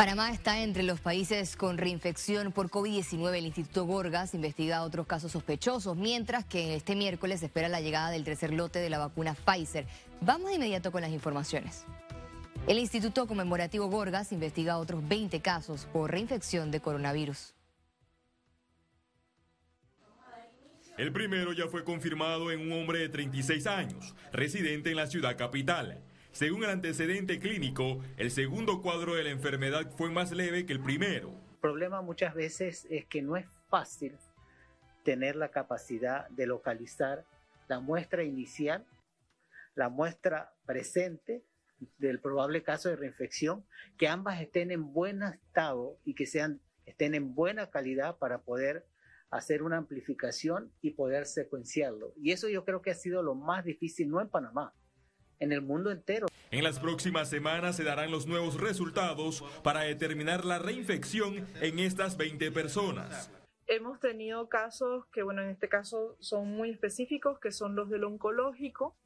Panamá está entre los países con reinfección por COVID-19. El Instituto Gorgas investiga otros casos sospechosos, mientras que este miércoles espera la llegada del tercer lote de la vacuna Pfizer. Vamos de inmediato con las informaciones. El Instituto Conmemorativo Gorgas investiga otros 20 casos por reinfección de coronavirus. El primero ya fue confirmado en un hombre de 36 años, residente en la ciudad capital. Según el antecedente clínico, el segundo cuadro de la enfermedad fue más leve que el primero. El problema muchas veces es que no es fácil tener la capacidad de localizar la muestra inicial, la muestra presente del probable caso de reinfección, que ambas estén en buen estado y que sean, estén en buena calidad para poder hacer una amplificación y poder secuenciarlo. Y eso yo creo que ha sido lo más difícil, no en Panamá, en el mundo entero. En las próximas semanas se darán los nuevos resultados para determinar la reinfección en estas 20 personas. Hemos tenido casos que, bueno, en este caso son muy específicos, que son los del oncológico.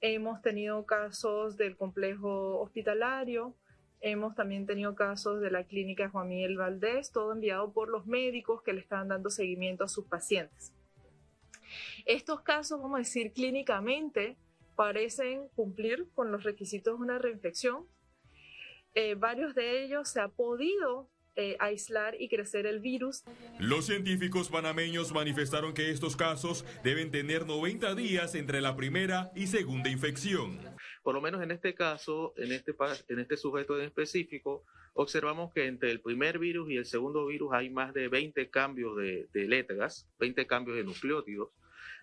Hemos tenido casos del complejo hospitalario. Hemos también tenido casos de la clínica Juan Miguel Valdés, todo enviado por los médicos que le están dando seguimiento a sus pacientes. Estos casos, vamos a decir, clínicamente, parecen cumplir con los requisitos de una reinfección. Eh, varios de ellos se ha podido eh, aislar y crecer el virus. Los científicos panameños manifestaron que estos casos deben tener 90 días entre la primera y segunda infección. Por lo menos en este caso, en este, en este sujeto en específico, observamos que entre el primer virus y el segundo virus hay más de 20 cambios de, de letras, 20 cambios de nucleótidos.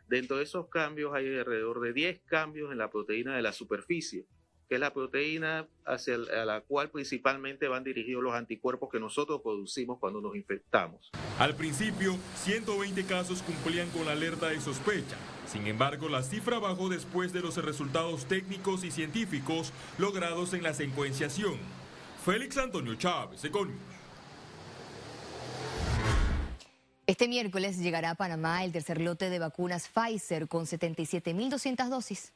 Dentro de esos cambios hay alrededor de 10 cambios en la proteína de la superficie, que es la proteína hacia la cual principalmente van dirigidos los anticuerpos que nosotros producimos cuando nos infectamos. Al principio, 120 casos cumplían con la alerta de sospecha. Sin embargo, la cifra bajó después de los resultados técnicos y científicos logrados en la secuenciación. Félix Antonio Chávez, Econius. Este miércoles llegará a Panamá el tercer lote de vacunas Pfizer con 77.200 dosis.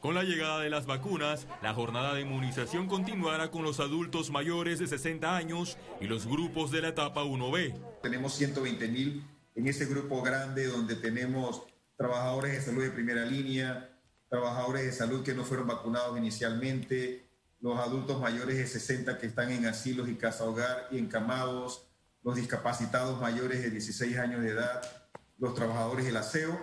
Con la llegada de las vacunas, la jornada de inmunización continuará con los adultos mayores de 60 años y los grupos de la etapa 1B. Tenemos 120 mil en ese grupo grande donde tenemos trabajadores de salud de primera línea, trabajadores de salud que no fueron vacunados inicialmente, los adultos mayores de 60 que están en asilos y casa hogar y encamados, los discapacitados mayores de 16 años de edad, los trabajadores del aseo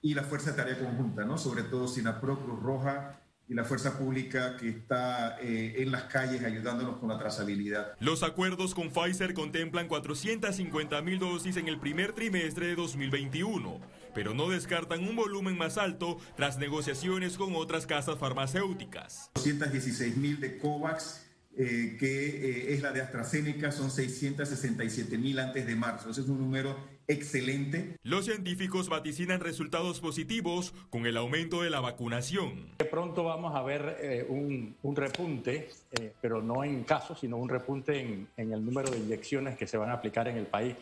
y la Fuerza de Tarea Conjunta, ¿no? sobre todo SINAPRO, Cruz Roja y la fuerza pública que está eh, en las calles ayudándonos con la trazabilidad. Los acuerdos con Pfizer contemplan 450 mil dosis en el primer trimestre de 2021, pero no descartan un volumen más alto tras negociaciones con otras casas farmacéuticas. 216 mil de COVAX. Eh, que eh, es la de AstraZeneca, son 667 mil antes de marzo. Ese es un número excelente. Los científicos vaticinan resultados positivos con el aumento de la vacunación. De pronto vamos a ver eh, un, repunte, eh, pero no en casos, sino un repunte en, en, el número de inyecciones que se van a aplicar en el país.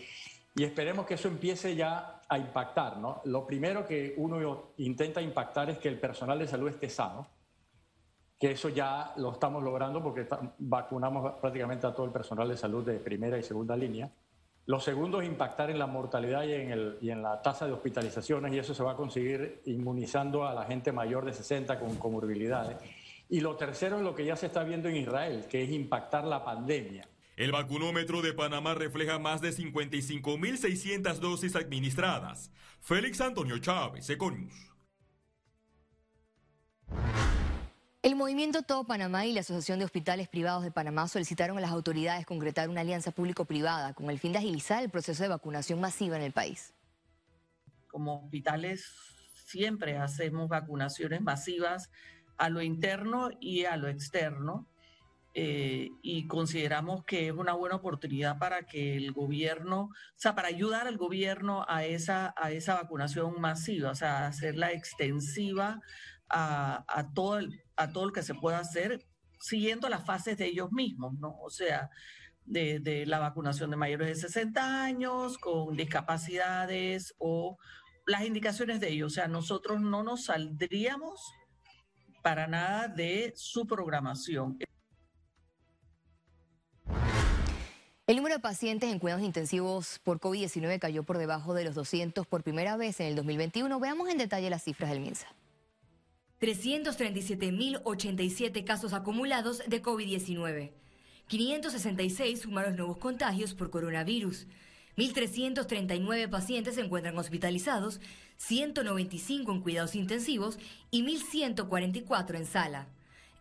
Y esperemos que eso empiece ya a impactar, ¿no? Lo primero que uno intenta impactar es que el personal de salud esté sano, que eso ya lo estamos logrando porque vacunamos prácticamente a todo el personal de salud de primera y segunda línea. Lo segundo es impactar en la mortalidad y en, y en la tasa de hospitalizaciones y eso se va a conseguir inmunizando a la gente mayor de 60 con comorbilidades. Y lo tercero es lo que ya se está viendo en Israel, que es impactar la pandemia. El vacunómetro de Panamá refleja más de 55.600 dosis administradas. Félix Antonio Chávez, Econius. El movimiento Todo Panamá y la Asociación de Hospitales Privados de Panamá solicitaron a las autoridades concretar una alianza público-privada con el fin de agilizar el proceso de vacunación masiva en el país. Como hospitales siempre hacemos vacunaciones masivas a lo interno y a lo externo eh, y consideramos que es una buena oportunidad para que el gobierno, o sea, para ayudar al gobierno a esa, a esa vacunación masiva, o sea, hacerla extensiva a, todo a todo lo que se pueda hacer siguiendo las fases de ellos mismos, ¿no? O sea, de, la vacunación de mayores de 60 años, con discapacidades o las indicaciones de ellos. O sea, nosotros no nos saldríamos para nada de su programación. El número de pacientes en cuidados intensivos por COVID-19 cayó por debajo de los 200 por primera vez en el 2021. Veamos en detalle las cifras del MINSA. 337.087 casos acumulados de COVID-19. 566 sumaron nuevos contagios por coronavirus. 1.339 pacientes se encuentran hospitalizados, 195 en cuidados intensivos y 1.144 en sala.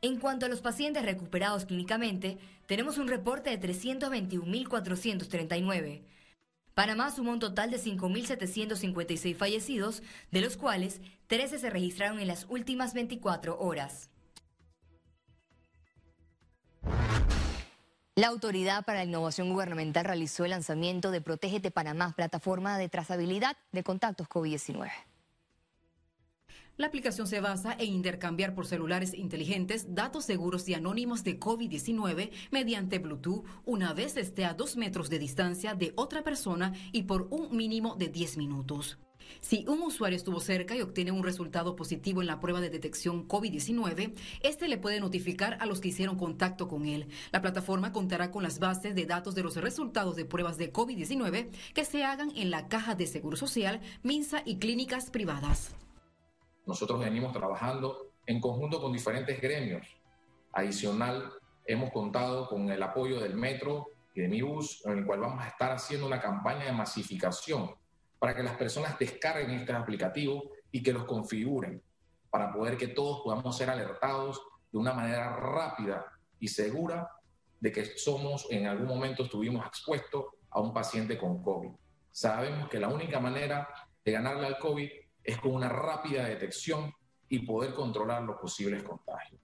En cuanto a los pacientes recuperados clínicamente, tenemos un reporte de 321.439. Panamá sumó un total de 5.756 fallecidos, de los cuales 13 se registraron en las últimas 24 horas. La Autoridad para la Innovación Gubernamental realizó el lanzamiento de Protégete Panamá, plataforma de trazabilidad de contactos COVID-19. La aplicación se basa en intercambiar por celulares inteligentes datos seguros y anónimos de COVID-19 mediante Bluetooth una vez esté a dos metros de distancia de otra persona y por un mínimo de 10 minutos. Si un usuario estuvo cerca y obtiene un resultado positivo en la prueba de detección COVID-19, este le puede notificar a los que hicieron contacto con él. La plataforma contará con las bases de datos de los resultados de pruebas de COVID-19 que se hagan en la Caja de Seguro Social, MINSA y clínicas privadas. Nosotros venimos trabajando en conjunto con diferentes gremios. Adicional, hemos contado con el apoyo del Metro y de Mi Bus, en el cual vamos a estar haciendo una campaña de masificación para que las personas descarguen este aplicativo y que los configuren, para poder que todos podamos ser alertados de una manera rápida y segura de que somos, en algún momento estuvimos expuestos a un paciente con COVID. Sabemos que la única manera de ganarle al COVID es con una rápida detección y poder controlar los posibles contagios.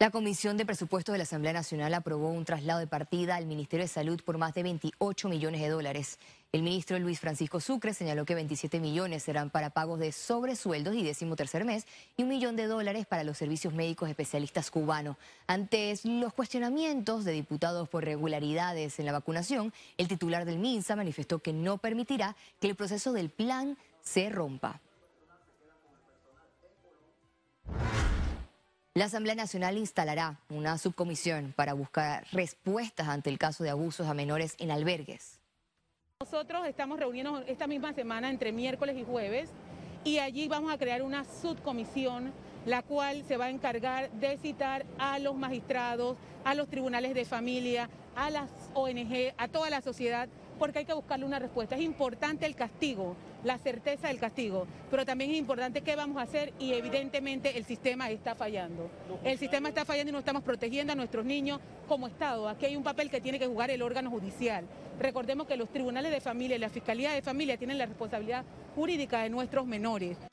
La Comisión de Presupuestos de la Asamblea Nacional aprobó un traslado de partida al Ministerio de Salud por más de 28 millones de dólares. El ministro Luis Francisco Sucre señaló que 27 millones serán para pagos de sobresueldos y décimo tercer mes y un millón de dólares para los servicios médicos especialistas cubanos. Ante los cuestionamientos de diputados por regularidades en la vacunación, el titular del MINSA manifestó que no permitirá que el proceso del plan se rompa. La Asamblea Nacional instalará una subcomisión para buscar respuestas ante el caso de abusos a menores en albergues. Nosotros estamos reuniendo esta misma semana entre miércoles y jueves y allí vamos a crear una subcomisión la cual se va a encargar de citar a los magistrados, a los tribunales de familia, a las ONG, a toda la sociedad porque hay que buscarle una respuesta. Es importante el castigo, la certeza del castigo, pero también es importante qué vamos a hacer y evidentemente el sistema está fallando. El sistema está fallando y no estamos protegiendo a nuestros niños como Estado. Aquí hay un papel que tiene que jugar el órgano judicial. Recordemos que los tribunales de familia y la Fiscalía de Familia tienen la responsabilidad jurídica de nuestros menores.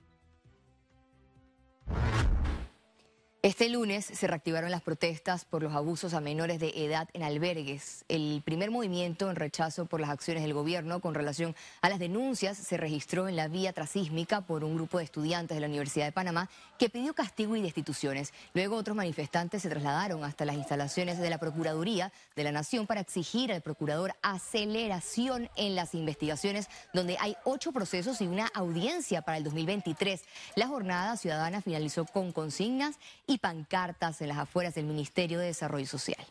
Este lunes se reactivaron las protestas por los abusos a menores de edad en albergues. El primer movimiento en rechazo por las acciones del gobierno con relación a las denuncias se registró en la vía trasísmica por un grupo de estudiantes de la Universidad de Panamá que pidió castigo y destituciones. Luego otros manifestantes se trasladaron hasta las instalaciones de la Procuraduría de la Nación para exigir al procurador aceleración en las investigaciones, donde hay ocho procesos y una audiencia para el 2023. La jornada ciudadana finalizó con consignas y pancartas en las afueras del Ministerio de Desarrollo Social.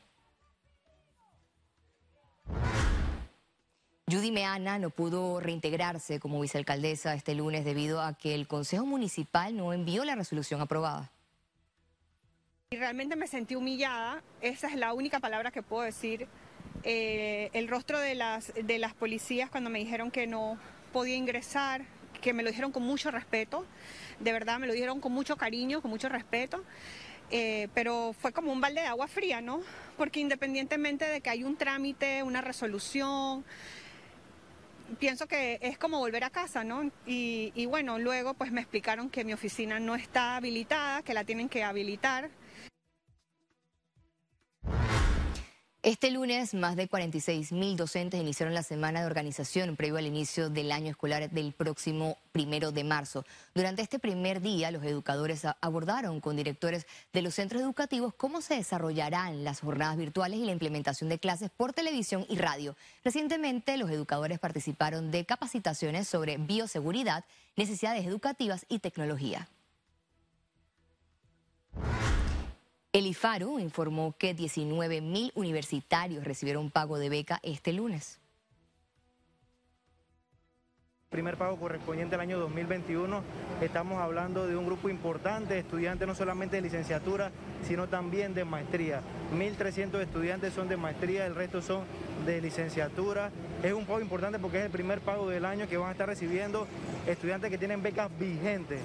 Judy Meana no pudo reintegrarse como vicealcaldesa este lunes debido a que el Consejo Municipal no envió la resolución aprobada. Y realmente me sentí humillada, esa es la única palabra que puedo decir. Eh, el rostro de las, de las policías cuando me dijeron que no podía ingresar, que me lo dijeron con mucho respeto, de verdad me lo dijeron con mucho cariño, con mucho respeto. Eh, pero fue como un balde de agua fría, ¿no? Porque independientemente de que hay un trámite, una resolución, pienso que es como volver a casa, ¿no? Y, y bueno, luego pues me explicaron que mi oficina no está habilitada, que la tienen que habilitar. Este lunes, más de 46 mil docentes iniciaron la semana de organización previo al inicio del año escolar del próximo primero de marzo. Durante este primer día, los educadores abordaron con directores de los centros educativos cómo se desarrollarán las jornadas virtuales y la implementación de clases por televisión y radio. Recientemente, los educadores participaron de capacitaciones sobre bioseguridad, necesidades educativas y tecnología. El IFARO informó que 19 mil universitarios recibieron pago de beca este lunes primer pago correspondiente al año 2021. Estamos hablando de un grupo importante de estudiantes, no solamente de licenciatura, sino también de maestría. 1.300 estudiantes son de maestría, el resto son de licenciatura. Es un pago importante porque es el primer pago del año que van a estar recibiendo estudiantes que tienen becas vigentes.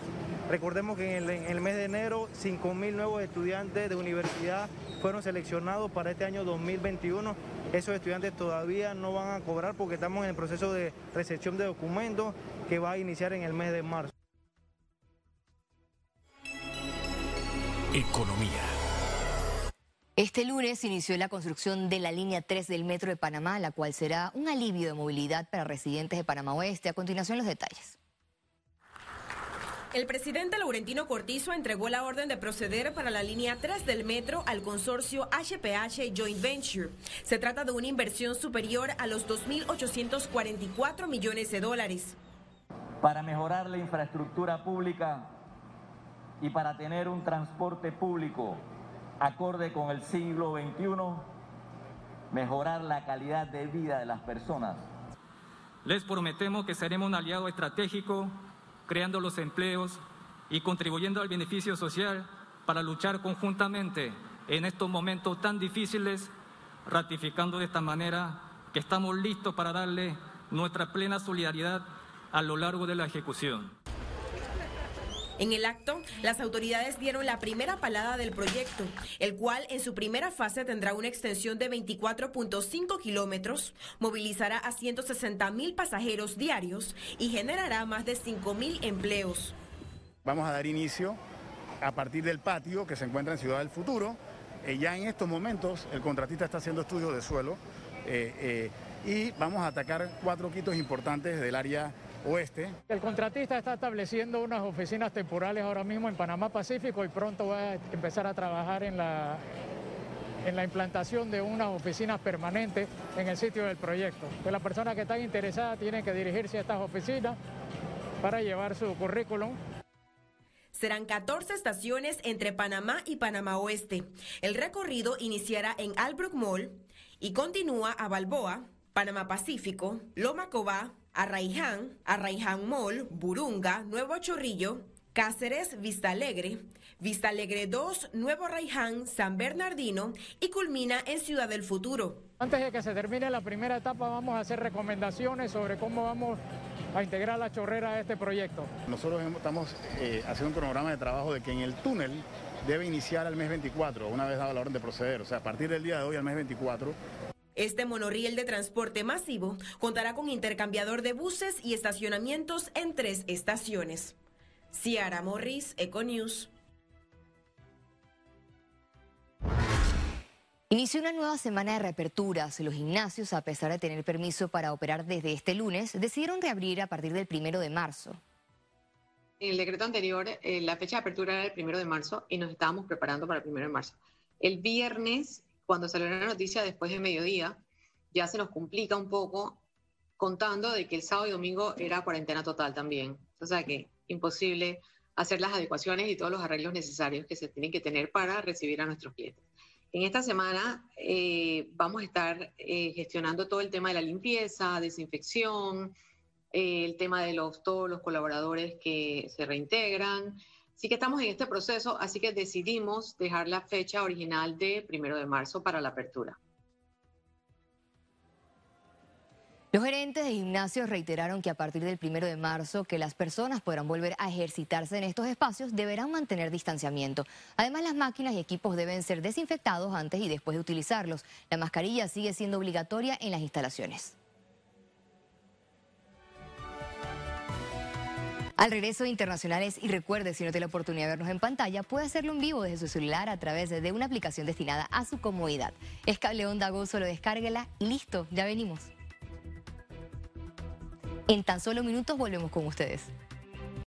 Recordemos que en el, mes de enero 5.000 nuevos estudiantes de universidad fueron seleccionados para este año 2021. Esos estudiantes todavía no van a cobrar porque estamos en el proceso de recepción de documentos que va a iniciar en el mes de marzo. Economía. Este lunes inició la construcción de la línea 3 del Metro de Panamá, la cual será un alivio de movilidad para residentes de Panamá Oeste. A continuación los detalles. El presidente Laurentino Cortizo entregó la orden de proceder para la línea 3 del metro al consorcio HPH Joint Venture. Se trata de una inversión superior a los 2.844 millones de dólares. Para mejorar la infraestructura pública y para tener un transporte público acorde con el siglo XXI, mejorar la calidad de vida de las personas. Les prometemos que seremos un aliado estratégico creando los empleos y contribuyendo al beneficio social para luchar conjuntamente en estos momentos tan difíciles, ratificando de esta manera que estamos listos para darle nuestra plena solidaridad a lo largo de la ejecución. En el acto, las autoridades dieron la primera palada del proyecto, el cual en su primera fase tendrá una extensión de 24.5 kilómetros, movilizará a 160 mil pasajeros diarios y generará más de 5 mil empleos. Vamos a dar inicio a partir del patio que se encuentra en Ciudad del Futuro. Eh, ya en estos momentos el contratista está haciendo estudios de suelo eh, eh, y vamos a atacar cuatro quitos importantes del área oeste. El contratista está estableciendo unas oficinas temporales ahora mismo en Panamá Pacífico y pronto va a empezar a trabajar en la, en la implantación de unas oficinas permanentes en el sitio del proyecto. Que las personas que están interesadas tienen que dirigirse a estas oficinas para llevar su currículum. Serán 14 estaciones entre Panamá y Panamá Oeste. El recorrido iniciará en Albrook Mall y continúa a Balboa, Panamá Pacífico, Loma Cobá, Arraiján, Arraiján Mall, Burunga, Nuevo Chorrillo, Cáceres, Vista Alegre, Vista Alegre 2, Nuevo Arraiján, San Bernardino y culmina en Ciudad del Futuro. Antes de que se termine la primera etapa vamos a hacer recomendaciones sobre cómo vamos a integrar la chorrera a este proyecto. Nosotros estamos eh, haciendo un cronograma de trabajo de que en el túnel debe iniciar al mes 24, una vez dado la orden de proceder, o sea, a partir del día de hoy al mes 24 este monorriel de transporte masivo contará con intercambiador de buses y estacionamientos en tres estaciones. Ciara Morris, Econews. Inició una nueva semana de reaperturas. Los gimnasios, a pesar de tener permiso para operar desde este lunes, decidieron reabrir a partir del primero de marzo. En el decreto anterior, eh, la fecha de apertura era el primero de marzo y nos estábamos preparando para el primero de marzo. El viernes cuando salió la noticia después de mediodía, ya se nos complica un poco contando de que el sábado y domingo era cuarentena total también. O sea que imposible hacer las adecuaciones y todos los arreglos necesarios que se tienen que tener para recibir a nuestros clientes. En esta semana eh, vamos a estar eh, gestionando todo el tema de la limpieza, desinfección, eh, el tema de los, todos los colaboradores que se reintegran, Sí que estamos en este proceso, así que decidimos dejar la fecha original de primero de marzo para la apertura. Los gerentes de gimnasios reiteraron que a partir del primero de marzo que las personas podrán volver a ejercitarse en estos espacios deberán mantener distanciamiento. Además, las máquinas y equipos deben ser desinfectados antes y después de utilizarlos. La mascarilla sigue siendo obligatoria en las instalaciones. Al regreso de internacionales y recuerde, si no tiene la oportunidad de vernos en pantalla, puede hacerlo en vivo desde su celular a través de una aplicación destinada a su comodidad. Es Cable Onda Go, solo descárguela y listo, ya venimos. En tan solo minutos volvemos con ustedes.